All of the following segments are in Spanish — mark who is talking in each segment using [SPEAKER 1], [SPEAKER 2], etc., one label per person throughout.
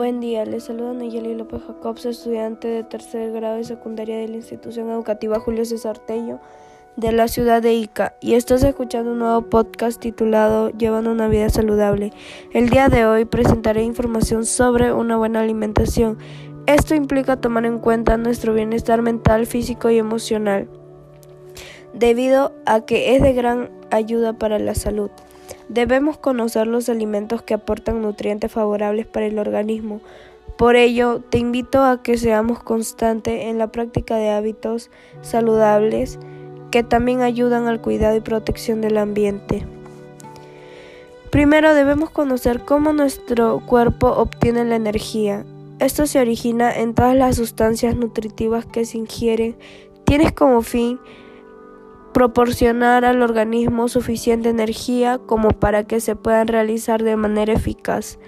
[SPEAKER 1] Buen día, les saluda Nayeli López Jacobs, estudiante de tercer grado de secundaria de la institución educativa Julio César Tello de la ciudad de Ica y estás escuchando un nuevo podcast titulado Llevando una vida saludable. El día de hoy presentaré información sobre una buena alimentación. Esto implica tomar en cuenta nuestro bienestar mental, físico y emocional, debido a que es de gran ayuda para la salud. Debemos conocer los alimentos que aportan nutrientes favorables para el organismo. Por ello, te invito a que seamos constantes en la práctica de hábitos saludables que también ayudan al cuidado y protección del ambiente. Primero debemos conocer cómo nuestro cuerpo obtiene la energía. Esto se origina en todas las sustancias nutritivas que se ingieren. Tienes como fin proporcionar al organismo suficiente energía como para que se puedan realizar de manera eficaz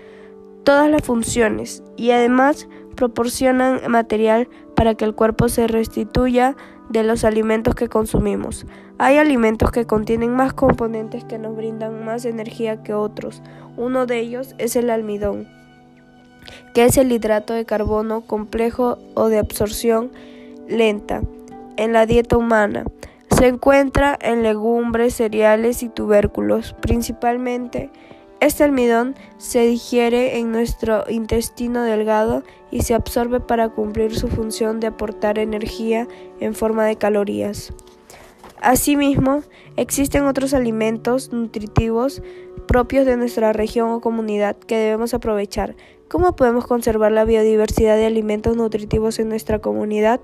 [SPEAKER 1] todas las funciones y además proporcionan material para que el cuerpo se restituya de los alimentos que consumimos. Hay alimentos que contienen más componentes que nos brindan más energía que otros. Uno de ellos es el almidón, que es el hidrato de carbono complejo o de absorción lenta en la dieta humana. Se encuentra en legumbres, cereales y tubérculos. Principalmente, este almidón se digiere en nuestro intestino delgado y se absorbe para cumplir su función de aportar energía en forma de calorías. Asimismo, existen otros alimentos nutritivos propios de nuestra región o comunidad que debemos aprovechar. ¿Cómo podemos conservar la biodiversidad de alimentos nutritivos en nuestra comunidad?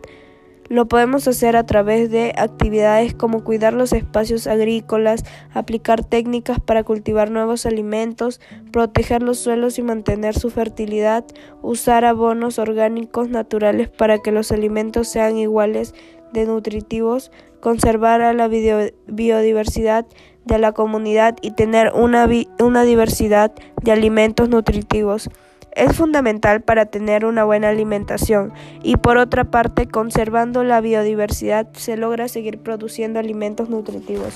[SPEAKER 1] Lo podemos hacer a través de actividades como cuidar los espacios agrícolas, aplicar técnicas para cultivar nuevos alimentos, proteger los suelos y mantener su fertilidad, usar abonos orgánicos naturales para que los alimentos sean iguales de nutritivos, conservar la biodiversidad de la comunidad y tener una, una diversidad de alimentos nutritivos es fundamental para tener una buena alimentación y por otra parte, conservando la biodiversidad se logra seguir produciendo alimentos nutritivos.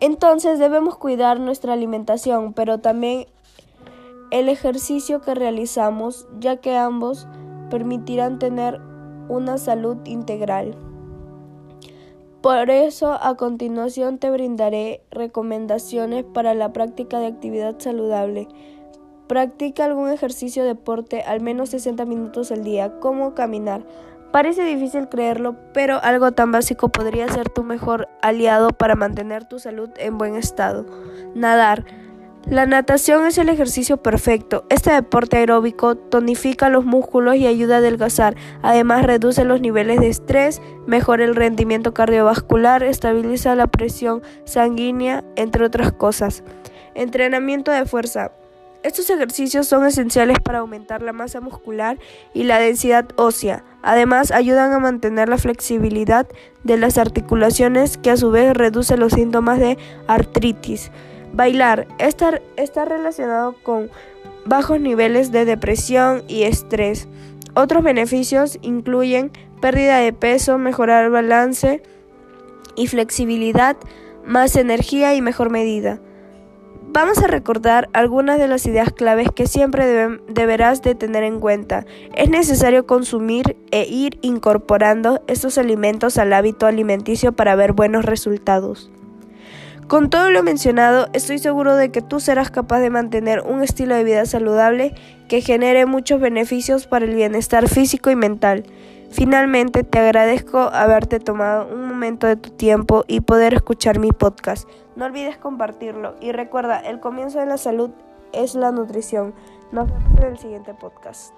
[SPEAKER 1] Entonces debemos cuidar nuestra alimentación, pero también el ejercicio que realizamos, ya que ambos permitirán tener una salud integral. Por eso a continuación te brindaré recomendaciones para la práctica de actividad saludable. Practica algún ejercicio de deporte al menos 60 minutos al día, como caminar. Parece difícil creerlo, pero algo tan básico podría ser tu mejor aliado para mantener tu salud en buen estado. Nadar. La natación es el ejercicio perfecto. Este deporte aeróbico tonifica los músculos y ayuda a adelgazar. Además, reduce los niveles de estrés, mejora el rendimiento cardiovascular, estabiliza la presión sanguínea, entre otras cosas. Entrenamiento de fuerza. Estos ejercicios son esenciales para aumentar la masa muscular y la densidad ósea. Además, ayudan a mantener la flexibilidad de las articulaciones que a su vez reduce los síntomas de artritis. Bailar está, relacionado con bajos niveles de depresión y estrés. Otros beneficios incluyen pérdida de peso, mejorar el balance y flexibilidad, más energía y mejor medida. Vamos a recordar algunas de las ideas claves que siempre deberás de tener en cuenta. Es necesario consumir e ir incorporando estos alimentos al hábito alimenticio para ver buenos resultados. Con todo lo mencionado, estoy seguro de que tú serás capaz de mantener un estilo de vida saludable que genere muchos beneficios para el bienestar físico y mental. Finalmente, te agradezco haberte tomado un momento de tu tiempo y poder escuchar mi podcast. No olvides compartirlo y recuerda, el comienzo de la salud es la nutrición. Nos vemos en el siguiente podcast.